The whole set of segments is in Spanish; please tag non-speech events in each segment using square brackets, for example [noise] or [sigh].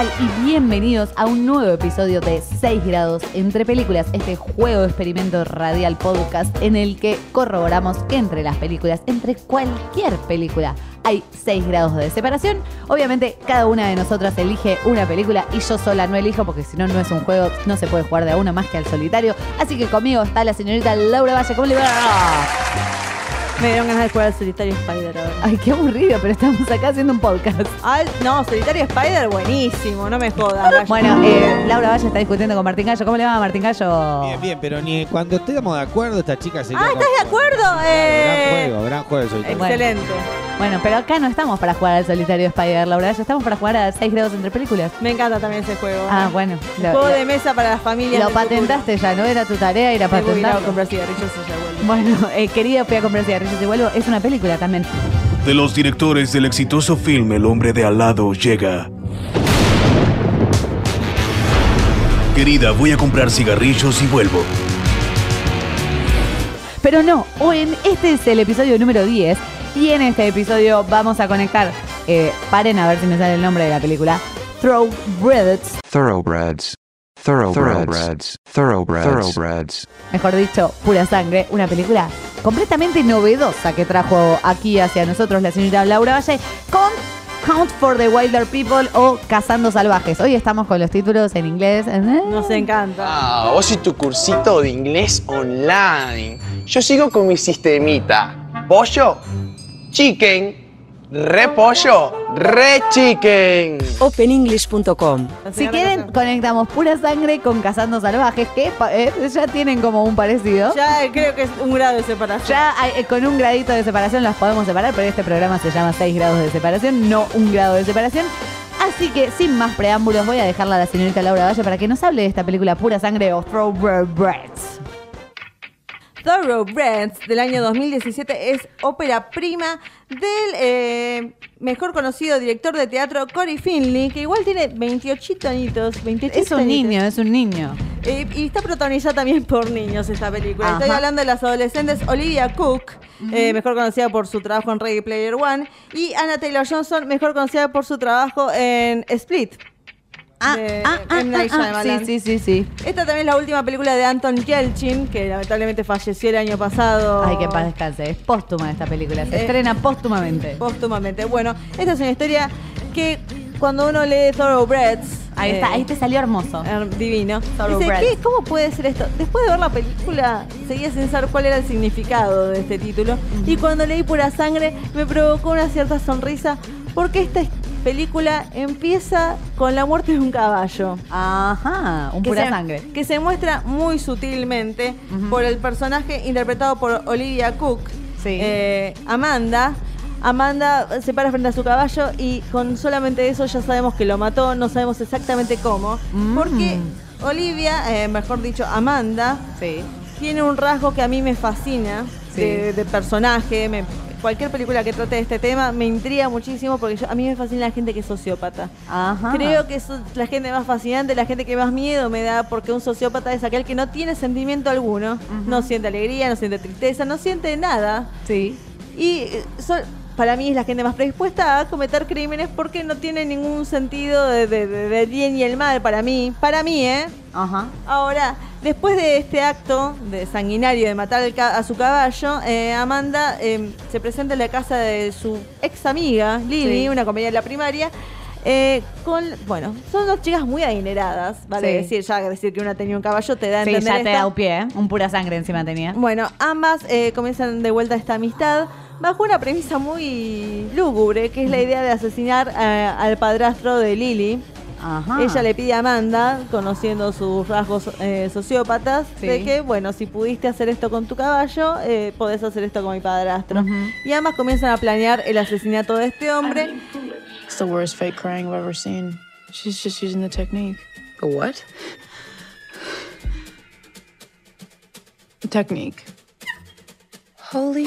Y bienvenidos a un nuevo episodio de 6 grados entre películas, este juego de experimento radial podcast en el que corroboramos que entre las películas, entre cualquier película, hay 6 grados de separación. Obviamente, cada una de nosotras elige una película y yo sola no elijo porque si no, no es un juego, no se puede jugar de a una más que al solitario. Así que conmigo está la señorita Laura Valle. ¿Cómo le va? Me dieron ganas de jugar al Solitario Spider ahora. Ay, qué aburrido, pero estamos acá haciendo un podcast. Al- no, Solitario Spider, buenísimo, no me jodas. Gallo. Bueno, eh, Laura Valle está discutiendo con Martín Gallo. ¿Cómo le va, Martín Gallo? Bien, bien, pero ni cuando estemos de acuerdo, esta chica se ah, ¿estás de acuerdo? Gran Eh, juego, gran juego el solitario. Excelente. Bueno, pero acá no estamos para jugar al solitario Spider, Laura Valle, estamos para jugar a 6 grados entre películas. Me encanta también ese juego. Ah, bueno. Lo, juego lo- de mesa para las familias. lo futuro. patentaste ya, ¿no? Era tu tarea ir a voy a ir a patentar. comprar cigarrillos y ya vuelvo. Bueno, [laughs] eh, querido, voy a comprar cigarrillos y vuelvo. Es una película también. De los directores del exitoso film El hombre de al lado llega. Querida, voy a comprar cigarrillos y vuelvo. Pero no, hoy en este es el episodio número 10 y en este episodio vamos a conectar, eh, paren a ver si me sale el nombre de la película, Thoroughbreds, Thoroughbreds. Thoroughbreds. Thoroughbreds. Thoroughbreds. mejor dicho, Pura Sangre, una película completamente novedosa que trajo aquí hacia nosotros la señorita Laura Valle con Count for the Wilder People o Cazando Salvajes. Hoy estamos con los títulos en inglés. Nos encanta. Ah, vos y tu cursito de inglés online. Yo sigo con mi sistemita. Pollo, chicken, repollo, re chicken. openenglish.com. Si quieren, conectamos Pura Sangre con Cazando Salvajes, que eh, ya tienen como un parecido. Ya creo que es un grado de separación. Ya eh, con un gradito de separación las podemos separar, pero este programa se llama 6 grados de separación, no un grado de separación. Así que sin más preámbulos voy a dejarla a la señorita Laura Valle para que nos hable de esta película Pura Sangre o Thoroughbreds. Thoroughbreds del año 2017 es ópera prima del eh, mejor conocido director de teatro Cory Finley, que igual tiene 28 añitos. 28 Es un añitos. niño, es un niño. Eh, y está protagonizada también por niños esta película. Estoy hablando de las adolescentes Olivia Cook, eh, mejor conocida por su trabajo en Ready Player One, y Anna Taylor Johnson, mejor conocida por su trabajo en Split. Ah, de ah, ah, M. Night ah, ah, Shyamalan. sí, sí, sí, sí. Esta también es la última película de Anton Yelchin, que lamentablemente falleció el año pasado. Ay, que paz descanse. Es póstuma esta película. Se Eh, estrena póstumamente. Póstumamente. Bueno, esta es una historia que cuando uno lee Thoroughbreds. Ahí eh, está, ahí te salió hermoso. her- divino. Dice. ¿qué? ¿cómo puede ser esto? Después de ver la película, seguía sin saber cuál era el significado de este título. Y cuando leí Pura Sangre, me provocó una cierta sonrisa, porque esta película empieza con la muerte de un caballo. Ajá, un que pura se- sangre. Que se muestra muy sutilmente por el personaje interpretado por Olivia Cook, Sí. eh, Amanda. Amanda se para frente a su caballo y con solamente eso ya sabemos que lo mató, no sabemos exactamente cómo. Mm. Porque Olivia, eh, mejor dicho, Amanda, Sí. tiene un rasgo que a mí me fascina Sí. de, de personaje. me- cualquier película que trate de este tema me intriga muchísimo porque yo- a mí me fascina la gente que es sociópata. Ajá. Creo que es la gente más fascinante, la gente que más miedo me da, porque un sociópata es aquel que no tiene sentimiento alguno, no siente alegría, no siente tristeza, no siente nada. Sí. Y eh, so- para mí es la gente más predispuesta a cometer crímenes porque no tiene ningún sentido de, de- de- del bien y el mal para mí. Para mí, ¿eh? Ajá. Ahora, después de este acto de sanguinario de matar ca- a su caballo, eh, Amanda eh, se presenta en la casa de su ex amiga, Lily, Sí. una compañera de la primaria. eh, con, bueno, son dos chicas muy adineradas, vale Sí. decir, ya decir que una tenía un caballo te da Sí, entender ya te da un pie, ¿eh? Un pura sangre encima tenía. Bueno, ambas eh, comienzan de vuelta esta amistad bajo una premisa muy lúgubre, que es la idea de asesinar eh, al padrastro de Lily. Ajá. Ella le pide a Amanda, conociendo sus rasgos eh, sociópatas, Sí. de que, bueno, si pudiste hacer esto con tu caballo, eh, podés hacer esto con mi padrastro. Y ambas comienzan a planear el asesinato de este hombre. It's the worst fake crying I've ever seen. She's just using the technique. The what? The technique. [clears throat] Holy.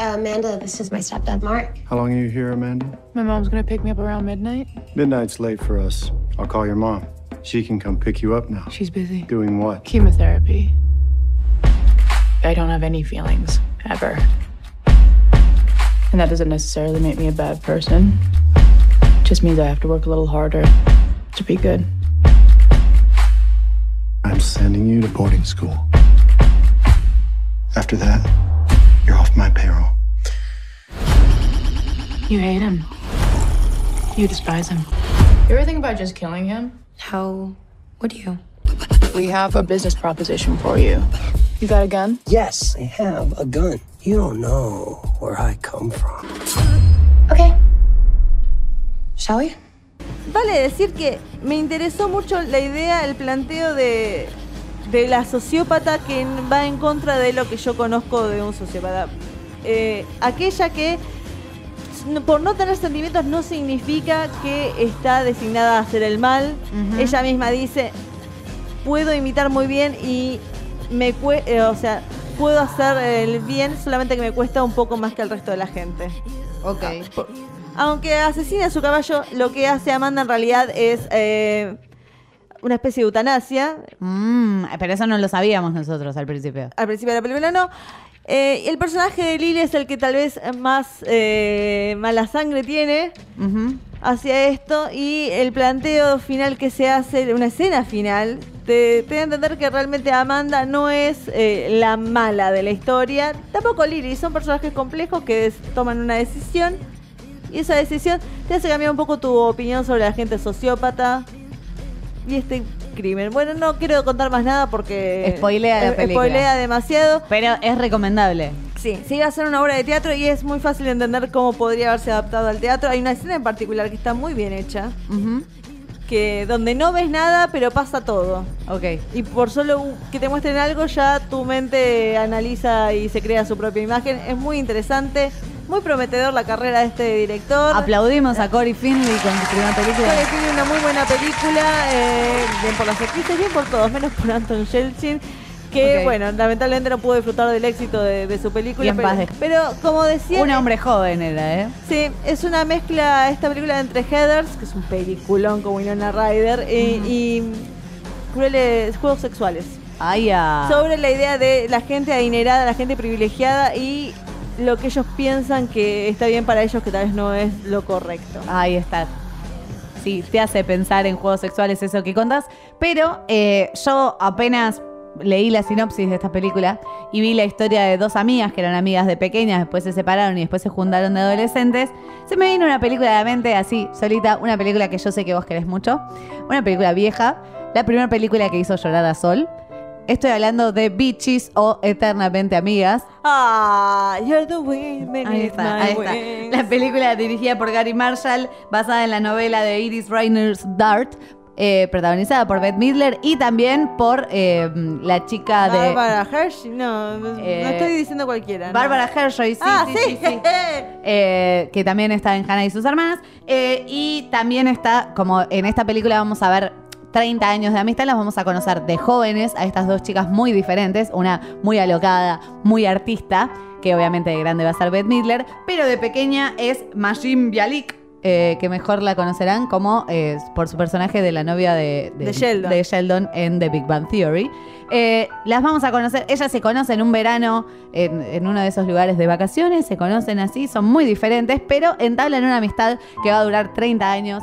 Amanda, this is my stepdad, Mark. How long are you here, Amanda? My mom's gonna pick me up around midnight. Midnight's late for us. I'll call your mom. She can come pick you up now. She's busy. Doing what? Chemotherapy. I don't have any feelings, ever. And that doesn't necessarily make me a bad person. It just means I have to work a little harder to be good. I'm sending you to boarding school. After that, you're off my payroll. You hate him. You despise him. You ever think about just killing him? How would you? We have a business proposition for you. You got a gun? Yes, I have a gun. You don't know where I come from. Okay. Shall we? Vale decir que me interesó mucho la idea, el planteo de, de la sociópata que va en contra de lo que yo conozco de un sociópata. Eh, aquella que por no tener sentimientos no significa que está designada a hacer el mal. Ella misma dice, puedo imitar muy bien y me eh, o sea, puedo hacer el bien, solamente que me cuesta un poco más que el resto de la gente. Ok. Aunque asesina a su caballo, lo que hace Amanda en realidad es eh, una especie de eutanasia. Mm, pero eso no lo sabíamos nosotros al principio. Al principio de la película no. Eh, el personaje de Lily es el que tal vez más eh, mala sangre tiene hacia esto. Y el planteo final que se hace, una escena final, te, te da a entender que realmente Amanda no es eh, la mala de la historia, tampoco Lily, son personajes complejos que des- toman una decisión. Y esa decisión te hace cambiar un poco tu opinión sobre la gente sociópata. Y este crimen. Bueno, no quiero contar más nada porque Spoilea la eh, película. spoilea demasiado. Pero es recomendable. Sí, se iba a hacer una obra de teatro y es muy fácil entender cómo podría haberse adaptado al teatro. Hay una escena en particular que está muy bien hecha, que donde no ves nada, pero pasa todo. Ok. Y por solo que te muestren algo, ya tu mente analiza y se crea su propia imagen. Es muy interesante, muy prometedor la carrera de este director. Aplaudimos a Cory Finley con su primera película. Que tiene una muy buena película, eh, bien por las actrices, bien por todos, menos por Anton Yelchin, que bueno, lamentablemente no pudo disfrutar del éxito de, de su película. Pero, descanse. pero como decía, Un hombre joven era, ¿eh? sí, es una mezcla esta película entre Heathers, que es un peliculón con Winona Ryder, y, y crueles juegos sexuales. Ay, ya. Sobre la idea de la gente adinerada, la gente privilegiada y lo que ellos piensan que está bien para ellos, que tal vez no es lo correcto. Ahí está. Sí, te hace pensar en juegos sexuales eso que contás. Pero eh, yo apenas leí la sinopsis de esta película y vi la historia de dos amigas que eran amigas de pequeñas, después se separaron y después se juntaron de adolescentes. Se me vino una película a la mente así, solita, una película que yo sé que vos querés mucho. Una película vieja, la primera película que hizo llorar a Sol. Estoy hablando de Bitches o Eternamente Amigas. Ah, you're the wind Ahí está, my ahí está. La película dirigida por Gary Marshall, basada en la novela de Iris Reiner's Dart, eh, protagonizada por Bette Midler y también por eh, la chica de Bárbara Hershey, no, no Eh, estoy diciendo cualquiera. ¿no? Bárbara Hershey, sí, ah, sí, sí, sí, [laughs] que también está en Hannah y sus hermanas. Y también está, como en esta película vamos a ver 30 años de amistad, las vamos a conocer de jóvenes a estas dos chicas muy diferentes, una muy alocada, muy artista, que obviamente de grande va a ser Bette Midler, pero de pequeña es Majin Bialik. eh, que mejor la conocerán como eh, por su personaje de la novia de, De Sheldon. de Sheldon en The Big Bang Theory. Eh, las vamos a conocer, ellas se conocen un verano en, en uno de esos lugares de vacaciones, se conocen así, son muy diferentes, pero entablan una amistad que va a durar 30 años.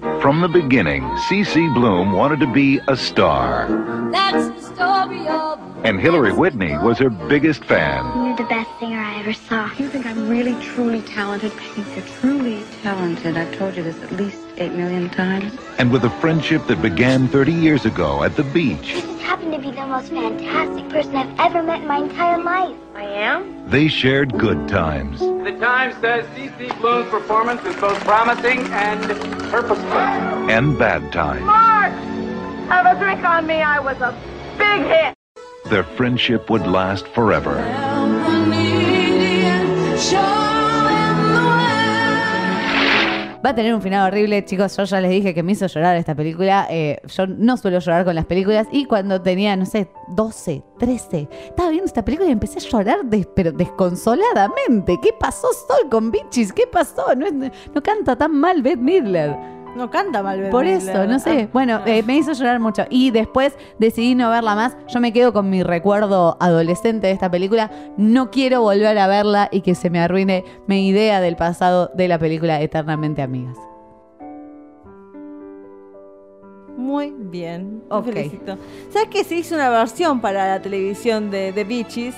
From the beginning, C.C. Bloom wanted to be a star, That's the story of. and Hillary Whitney was her biggest fan. You're the best singer I ever saw. You think I'm really, truly talented? I think you're truly talented. I've told you this at least eight million times. And with a friendship that began 30 years ago at the beach, You just happen to be the most fantastic person I've ever met in my entire life. I am? they shared good times. The Times says C.C. Bloom's performance is both promising and purposeful. and bad times. Mark! Have a drink on me. I was a big hit. Their friendship would last forever. Va a tener un final horrible, chicos. Yo ya les dije que me hizo llorar esta película. Eh, yo no suelo llorar con las películas. Y cuando tenía, no sé, 12, 13, estaba viendo esta película y empecé a llorar, des- desconsoladamente. ¿Qué pasó Sol con Bichis? ¿Qué pasó? No, no canta tan mal Beth Midler. No canta mal. Bette Por Midler. eso, no sé. Bueno, eh, me hizo llorar mucho. Y después decidí no verla más. Yo me quedo con mi recuerdo adolescente de esta película. No quiero volver a verla y que se me arruine mi idea del pasado de la película Eternamente Amigas. Muy bien. Te felicito. ¿Sabes que se hizo una versión para la televisión de The Beaches?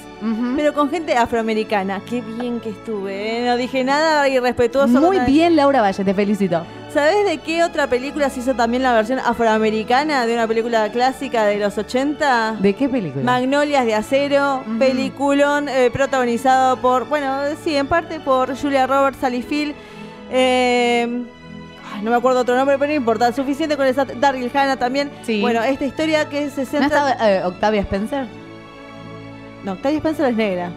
Pero con gente afroamericana. Qué bien que estuve. ¿eh? No dije nada irrespetuoso. Muy bien, Laura Valle, te felicito. ¿Sabes de qué otra película se hizo también la versión afroamericana de una película clásica de los 80? ¿De qué película? Magnolias de Acero, peliculón eh, protagonizado por, bueno, sí, en parte por Julia Roberts, Sally Field. eh, no me acuerdo otro nombre, pero no importa. Suficiente con esa. Daryl Hannah también. Sí. Bueno, esta historia que se ¿No centra. estaba eh, Octavia Spencer? No, Octavia Spencer es negra.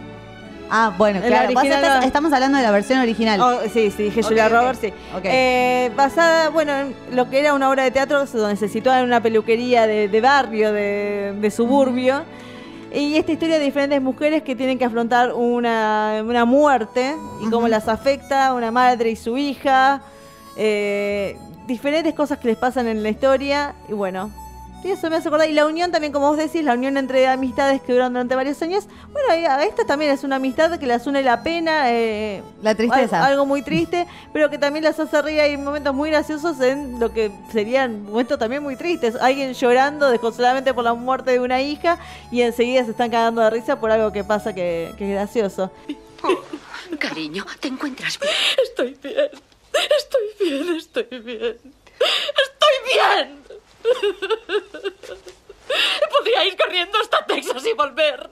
Ah, bueno, En la claro. Vos estás- estamos hablando de la versión original. Oh, sí, sí, dije Ok, Julia ok. Roberts, sí. Eh, basada, bueno, en lo que era una obra de teatro donde se situaba en una peluquería de, de barrio, de, de suburbio. Y esta historia de diferentes mujeres que tienen que afrontar una, una muerte y cómo las afecta una madre y su hija. eh, diferentes cosas que les pasan en la historia. Y bueno, y eso me hace acordar. Y la unión también, como vos decís, la unión entre amistades que duran durante varios años. Bueno, esta también es una amistad que las une la pena. eh, La tristeza. al- Algo muy triste, pero que también las hace reír. Hay momentos muy graciosos en lo que serían momentos también muy tristes. Alguien llorando desconsoladamente por la muerte de una hija y enseguida se están cagando de risa por algo que pasa que, que es gracioso. Cariño, ¿te encuentras bien? Estoy bien. Estoy bien, estoy bien. ¡Estoy bien! Ir corriendo hasta Texas y volver.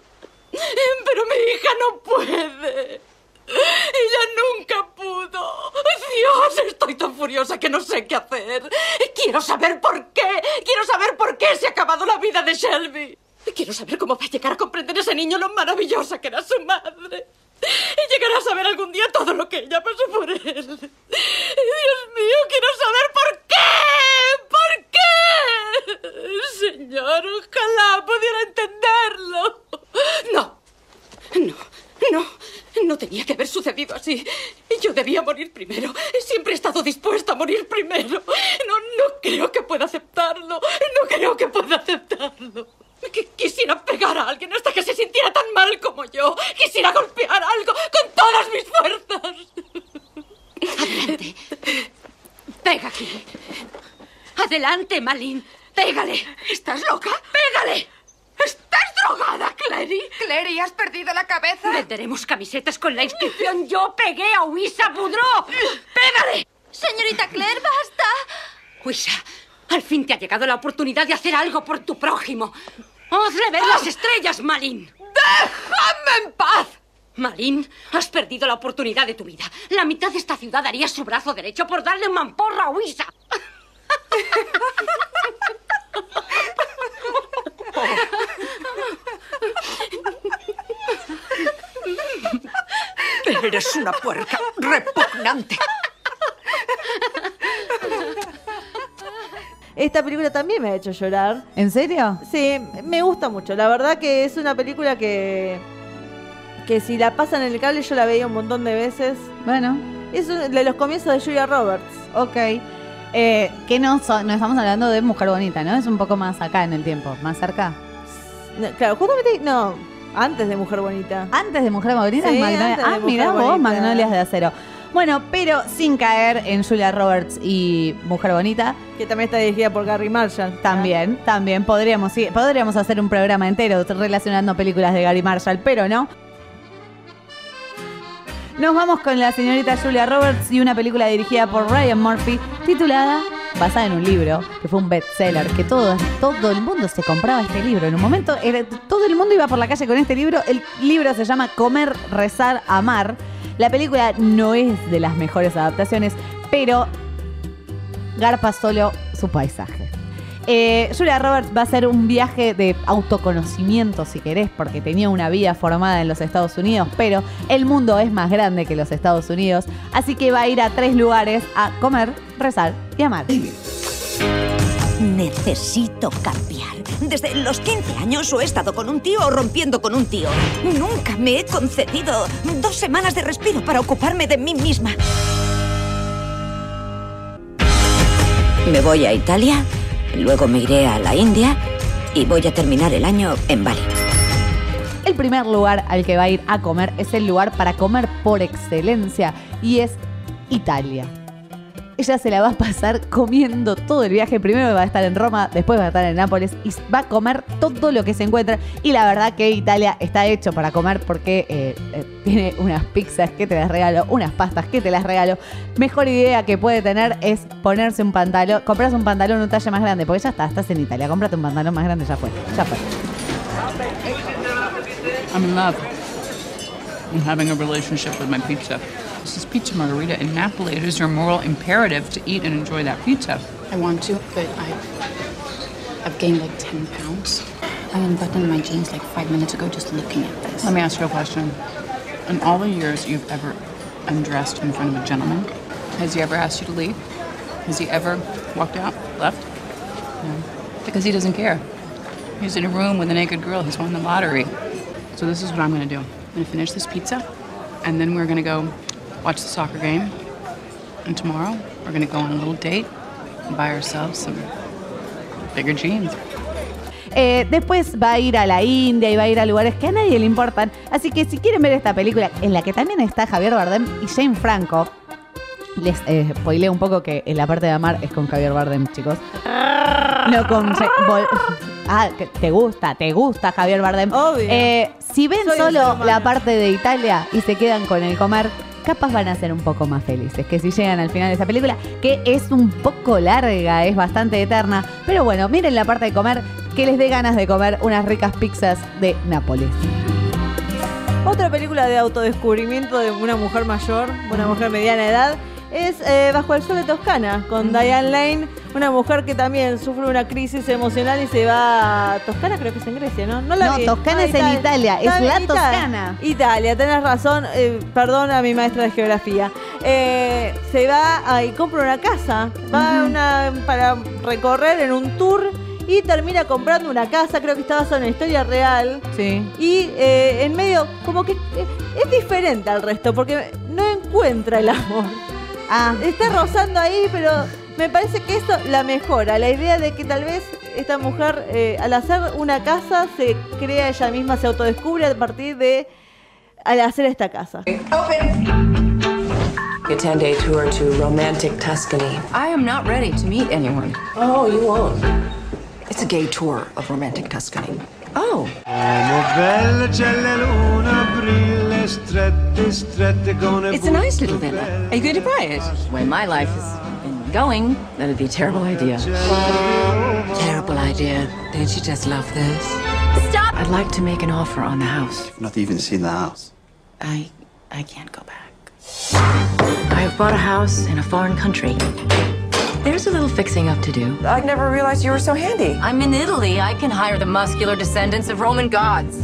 Pero mi hija no puede. Ella nunca pudo. Dios, estoy tan furiosa que no sé qué hacer. Quiero saber por qué. Quiero saber por qué se ha acabado la vida de Shelby. Quiero saber cómo va a llegar a comprender ese niño lo maravillosa que era su madre. Y llegará a saber algún día todo lo que ella pasó por él. Dios mío, quiero saber por qué. ¿Por qué? [laughs] Señor, ojalá pudiera entenderlo. No, no, no. No tenía que haber sucedido así. Yo debía morir primero. Siempre he estado dispuesta a morir primero. No, no creo que pueda aceptarlo. No creo que pueda aceptarlo. Qu- Quisiera pegar a alguien hasta que se sintiera tan mal como yo. Quisiera golpear algo con todas mis fuerzas. Adelante. Pega aquí. Adelante, Malin. Pégale. ¿Estás loca? Pégale. ¿Estás drogada, Clary? Clary, ¿has perdido la cabeza? Venderemos camisetas con la inscripción Yo pegué a Wisa Boudreau. ¡Pégale! Señorita Claire, basta. Wisa, al fin te ha llegado la oportunidad de hacer algo por tu prójimo. ¡Hazle ver las estrellas, Malin! ¡Déjame en paz! Malin, has perdido la oportunidad de tu vida. La mitad de esta ciudad daría su brazo derecho por darle un mamporro a Wisa. [laughs] Eres una puerca repugnante. Esta película también me ha hecho llorar. ¿En serio? Sí, me gusta mucho. La verdad que es una película que, que si la pasan en el cable yo la veía un montón de veces. Bueno. Es un- de los comienzos de Julia Roberts. Ok. Eh, que no, so- no estamos hablando de Mujer Bonita, ¿no? Es un poco más acá en el tiempo, más cerca. No, claro, justamente, no, antes de Mujer Bonita. Antes de Mujer Bonita Sí, es Magnolia. antes de Ah, Mujer mirá vos, Bonita. Magnolias de Acero. Bueno, pero sin caer en Julia Roberts y Mujer Bonita. Que también está dirigida por Gary Marshall. También, también podríamos, sí, podríamos hacer un programa entero relacionando películas de Gary Marshall, pero no. Nos vamos con la señorita Julia Roberts y una película dirigida por Ryan Murphy titulada, basada en un libro, que fue un bestseller, que todo, todo el mundo se compraba este libro. En un momento era- todo el mundo iba por la calle con este libro. El libro se llama Comer, Rezar, Amar. La película no es de las mejores adaptaciones, pero garpa solo su paisaje. Eh, Julia Roberts va a hacer un viaje de autoconocimiento, si querés, porque tenía una vida formada en los Estados Unidos, pero el mundo es más grande que los Estados Unidos, así que va a ir a tres lugares a comer, rezar y amar. Necesito cambiar. Desde los 15 años o he estado con un tío o rompiendo con un tío. Nunca me he concedido dos semanas de respiro para ocuparme de mí misma. Me voy a Italia, luego me iré a la India y voy a terminar el año en Bali. El primer lugar al que va a ir a comer es el lugar para comer por excelencia y es Italia. Ella se la va a pasar comiendo todo el viaje. Primero va a estar en Roma, después va a estar en Nápoles y va a comer todo lo que se encuentra. Y la verdad que Italia está hecho para comer porque eh, eh, tiene unas pizzas que te las regalo, unas pastas que te las regalo. Mejor idea que puede tener es ponerse un pantalón, comprarse un pantalón un talle más grande, porque ya está, estás en Italia, cómprate un pantalón más grande, ya fue, ya fue. I'm in love. I'm having a relationship with my pizza. This is pizza margarita in Napoli. It is your moral imperative to eat and enjoy that pizza. I want to, but I've, I've gained like 10 pounds. I unbuttoned my jeans like five minutes ago just looking at this. Let me ask you a question. In all the years you've ever undressed in front of a gentleman, has he ever asked you to leave? Has he ever walked out, left? No. Because he doesn't care. He's in a room with a naked girl. He's won the lottery. So this is what I'm going to do. I'm going to finish this pizza, and then we're going to go watch the soccer game. And tomorrow, we're going to go on a little date and buy ourselves some bigger jeans. Eh, después va a ir a la India y va a ir a lugares que a nadie le importan. Así que si quieren ver esta película, en la que también está Javier Bardem y Jane Franco, les eh, spoileo un poco que en la parte de amar es con Javier Bardem, chicos. No con [laughs] Ah, que te gusta, te gusta Javier Bardem. Obvio. Eh, si ven Soy solo la parte de Italia y se quedan con el comer, capaz van a ser un poco más felices que si llegan al final de esa película, que es un poco larga, es bastante eterna. Pero bueno, miren la parte de comer, que les dé ganas de comer unas ricas pizzas de Nápoles. Otra película de autodescubrimiento de una mujer mayor, una mujer mediana edad, es eh, Bajo el Sol de Toscana, con Diane Lane, una mujer que también sufre una crisis emocional y se va a Toscana, creo que es en Grecia, ¿no? la No, vi. Toscana Ah, es en Italia, es la Italia. Toscana. Italia, tenés razón, eh, perdón a mi maestra de geografía. Eh, se va a- y compra una casa, va a una, para recorrer en un tour y termina comprando una casa, creo que está basada en una historia real. Sí. Y eh, en medio, como que eh, es diferente al resto, porque no encuentra el amor. Ah. Está rozando ahí, pero me parece que esto la mejora. La idea de que tal vez esta mujer, eh, al hacer una casa, se crea ella misma, se autodescubre a partir de al hacer esta casa. A 10 day tour to romantic Tuscany. I am not ready to meet anyone. Oh, you won't. It's a gay tour of romantic Tuscany. Oh. It's a nice little villa. Are you going to buy it? When my life been going, that'd be a terrible idea. Terrible idea. Don't you just love this? Stop! I'd like to make an offer on the house. Not even seen the house. I I can't go back. I've bought a house in a foreign country. There's a little fixing up to do. I never realized you were so handy. I'm in Italy. I can hire the muscular descendants of Roman gods.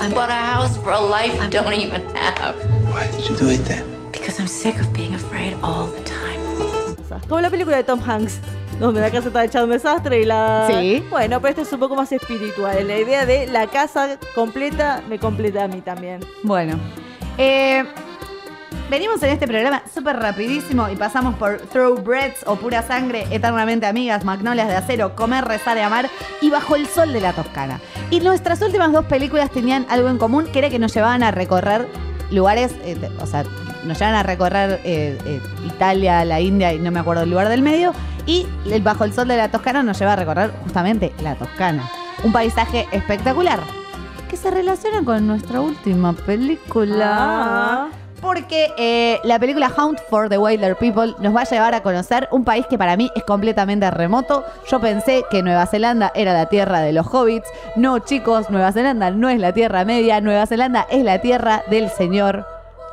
I bought a house for a life I don't even have. Why did you do it then? Because I'm sick of being afraid all the time. Como la película de Tom Hanks, donde la casa está hecha un desastre y la... Sí. Bueno, pero este es un poco más espiritual. La idea de la casa completa me completa a mí también. Bueno, eh, venimos en este programa súper rapidísimo y pasamos por Thoroughbreds o Pura Sangre, Eternamente Amigas, Magnolias de Acero, Comer, Rezar y Amar y Bajo el Sol de la Toscana. Y nuestras últimas dos películas tenían algo en común, que era que nos llevaban a recorrer lugares, eh, o sea, nos llevan a recorrer eh, eh, Italia, la India y no me acuerdo el lugar del medio. Y el Bajo el Sol de la Toscana nos lleva a recorrer justamente la Toscana. Un paisaje espectacular que se relaciona con nuestra última película. Ah. Porque eh, la película Hunt for the Wilder People nos va a llevar a conocer un país que para mí es completamente remoto. Yo pensé que Nueva Zelanda era la tierra de los hobbits. No, chicos, Nueva Zelanda no es la tierra media. Nueva Zelanda es la tierra del señor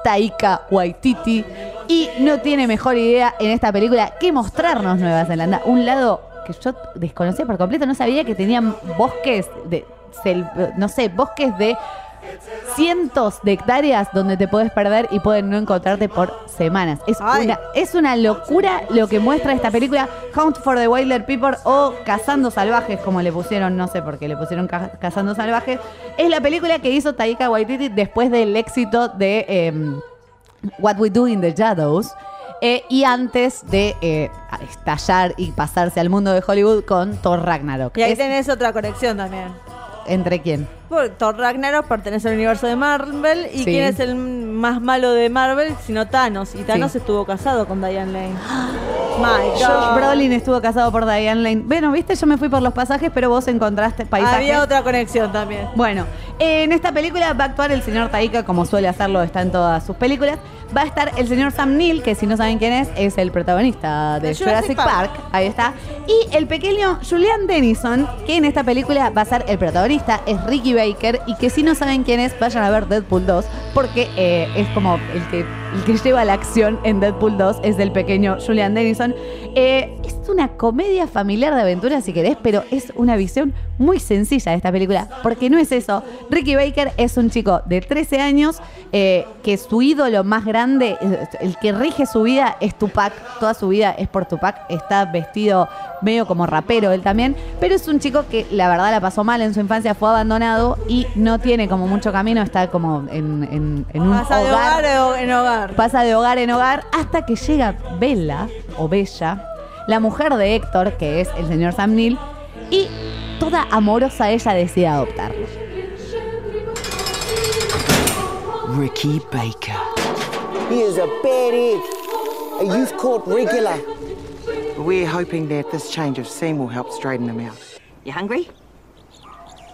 Taika Waititi. Y no tiene mejor idea en esta película que mostrarnos Nueva Zelanda. Un lado que yo desconocía por completo. No sabía que tenían bosques de. no sé, bosques de cientos de hectáreas donde te puedes perder y pueden no encontrarte por semanas. Es, Ay. una, es una locura lo que muestra esta película, Hunt for the Wilder People o Cazando Salvajes, como le pusieron, no sé por qué le pusieron Ca- Cazando Salvajes. Es la película que hizo Taika Waititi después del éxito de em, What We Do in the Shadows. eh, y antes de eh, estallar y pasarse al mundo de Hollywood con Thor Ragnarok. Y ahí Es- tenés otra conexión también. ¿Entre quién? Thor Ragnarok pertenece al universo de Marvel. ¿Y Sí. quién es el más malo de Marvel? Sino Thanos. Y Thanos estuvo casado con Diane Lane. [gasps] My God. Josh Brolin estuvo casado por Diane Lane. Bueno, viste, yo me fui por los pasajes, pero vos encontraste paisajes. Había otra conexión también. Bueno, en esta película va a actuar el señor Taika, como suele hacerlo, está en todas sus películas. Va a estar el señor Sam Neill, que si no saben quién es, es el protagonista de De Jurassic, Jurassic Park. Park. Ahí está. Y el pequeño Julian Dennison, que en esta película va a ser el protagonista, es Ricky Baker. Y que si no saben quién es, vayan a ver Deadpool 2, porque eh, es como el que, el que lleva la acción en Deadpool 2, es del pequeño Julian Dennison. Eh, es una comedia familiar de aventuras, si querés, pero es una visión muy sencilla de esta película, porque no es eso. Ricky Baker es un chico de 13 años eh, que su ídolo más grande, el que rige su vida es Tupac, toda su vida es por Tupac, está vestido medio como rapero él también, pero es un chico que la verdad la pasó mal en su infancia, fue abandonado y no tiene como mucho camino, está como en, en- en un hogar o- en hogar. Pasa de hogar en hogar hasta que llega Bella o Bella, la mujer de Héctor, que es el señor Sam Neill, y toda amorosa ella decide adoptarlo. Ricky Baker. He is a bad egg. A youth court regular. We're hoping that this change of scene will help straighten him out. You hungry?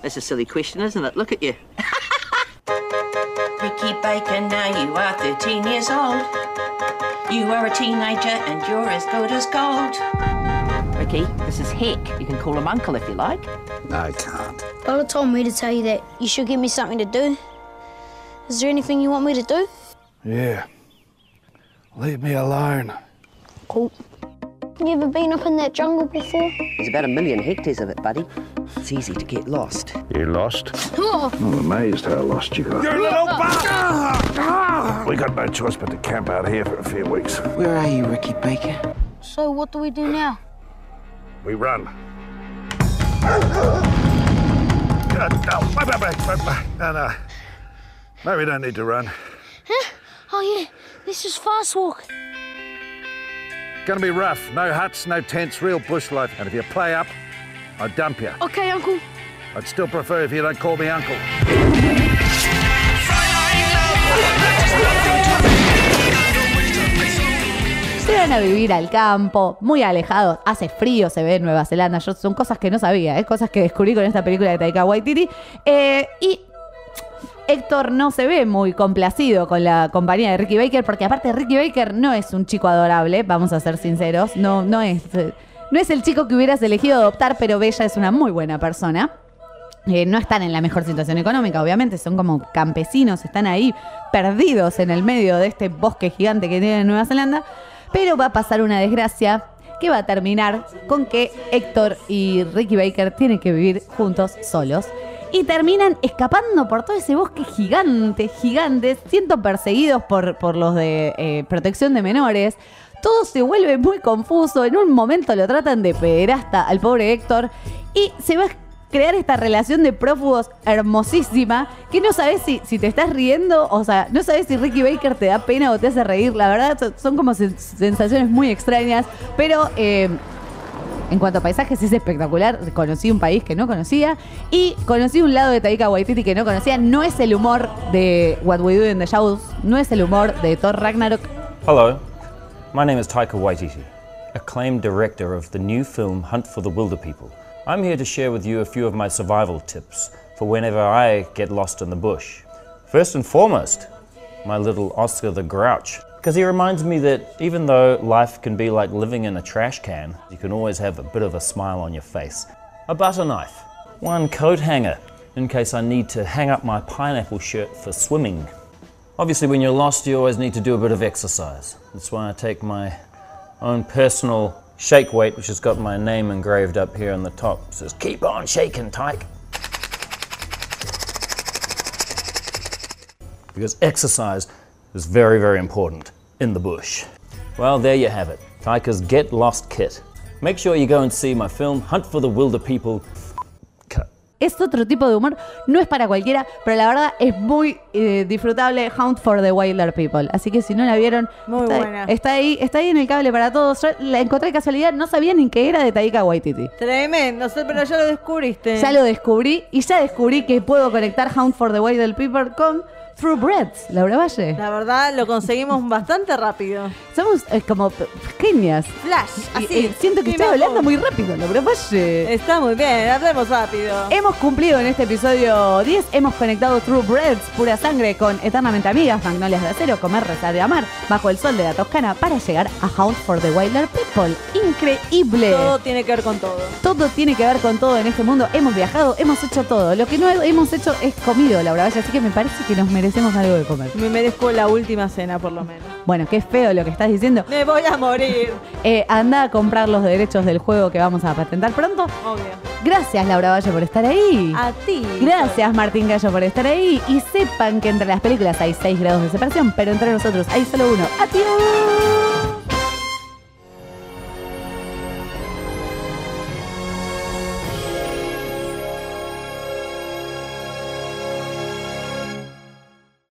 That's a silly question, isn't it? Look at you. [laughs] Ricky Baker, now you are 13 years old. You are a teenager and you're as good as gold. Ricky, this is Heck. You can call him Uncle if you like. No, I can't. Lola told me to tell you that you should give me something to do. Is there anything you want me to do? Yeah. Leave me alone. Cool. You ever been up in that jungle before? There's about a million hectares of it, buddy. It's easy to get lost. You lost? Oh. I'm amazed how lost you got. You little bastard! We got no choice but to camp out here for a few weeks. Where are you, Ricky Baker? So what do we do now? We run. God, no, no, no. No, we don't need to run. Huh? Oh yeah, this is fast walk. Gonna be rough. No huts, no tents, real bush life. And if you play up, I dump you. Okay, Uncle. I'd still prefer if you don't call me uncle. Se van a vivir al campo, muy alejados. Hace frío, se ve en Nueva Zelanda. Yo, son cosas que no sabía, ¿eh? cosas que descubrí con esta película de Taika Waititi. Eh, y Héctor no se ve muy complacido con la compañía de Ricky Baker, porque aparte Ricky Baker no es un chico adorable, vamos a ser sinceros. No, no, es, no es el chico que hubieras elegido adoptar, pero Bella es una muy buena persona. Eh, no están en la mejor situación económica, obviamente, son como campesinos, están ahí perdidos en el medio de este bosque gigante que tiene Nueva Zelanda, pero va a pasar una desgracia que va a terminar con que Héctor y Ricky Baker tienen que vivir juntos solos. Y terminan escapando por todo ese bosque gigante, gigante, siendo perseguidos por, por los de eh, protección de menores. Todo se vuelve muy confuso. En un momento lo tratan de pederasta al pobre Héctor y se va a crear esta relación de prófugos hermosísima que no sabes si, si te estás riendo, o sea, no sabes si Ricky Baker te da pena o te hace reír. La verdad, son- como sen- sensaciones muy extrañas, pero eh, en cuanto a paisajes es espectacular. Conocí un país que no conocía y conocí un lado de Taika Waititi que no conocía. No es el humor de What We Do in the Shadows, no es el humor de Thor Ragnarok. Hello, my name is Taika Waititi, acclaimed director of the new film Hunt for the Wilder People. I'm here to share with you a few of my survival tips for whenever I get lost in the bush. First and foremost, my little Oscar the Grouch, because he reminds me that even though life can be like living in a trash can, you can always have a bit of a smile on your face. A butter knife, one coat hanger, in case I need to hang up my pineapple shirt for swimming. Obviously, when you're lost, you always need to do a bit of exercise. That's why I take my own personal shake weight, which has got my name engraved up here on the top. It says, Keep on shaking, Tyke. Because exercise is very, very important in the bush. Well, there you have it Tyka's Get Lost Kit. Make sure you go and see my film, Hunt for the Wilder People. Es otro tipo de humor, no es para cualquiera, pero la verdad es muy eh, disfrutable Hunt for the Wilder People. Así que si no la vieron, Muy está, buena. está ahí, está ahí en el cable para todos. Yo la encontré de casualidad, no sabía ni que era de Taika Waititi. Tremendo, pero ya lo descubriste. Ya lo descubrí y ya descubrí que puedo conectar Hunt for the Wilder People con True Breads, Laura Valle. La verdad, lo conseguimos bastante rápido. Somos eh, como genias. Flash, Y, así. eh, siento que estoy hablando muy rápido, Laura Valle. Está muy bien, hablemos rápido. Hemos cumplido en este episodio 10, hemos conectado True Breads, pura sangre, con Eternamente Amigas, Magnolias de Acero, Comer, Rezar de Amar, Bajo el Sol de la Toscana, para llegar a Hunt for the Wilder People. Increíble. Todo tiene que ver con todo. Todo tiene que ver con todo en este mundo. Hemos viajado, hemos hecho todo. Lo que no hemos hecho es comido, Laura Valle, así que me parece que nos merecemos algo de comer. Me merezco la última cena, por lo menos. Bueno, qué feo lo que estás diciendo. Me voy a morir. Eh, anda a comprar los derechos del juego que vamos a patentar pronto. Obvio. Gracias, Laura Valle, por estar ahí. A ti. Gracias, Martín Gallo, por estar ahí. Y sepan que entre las películas hay 6 grados de separación, pero entre nosotros hay solo uno. ¡Adiós!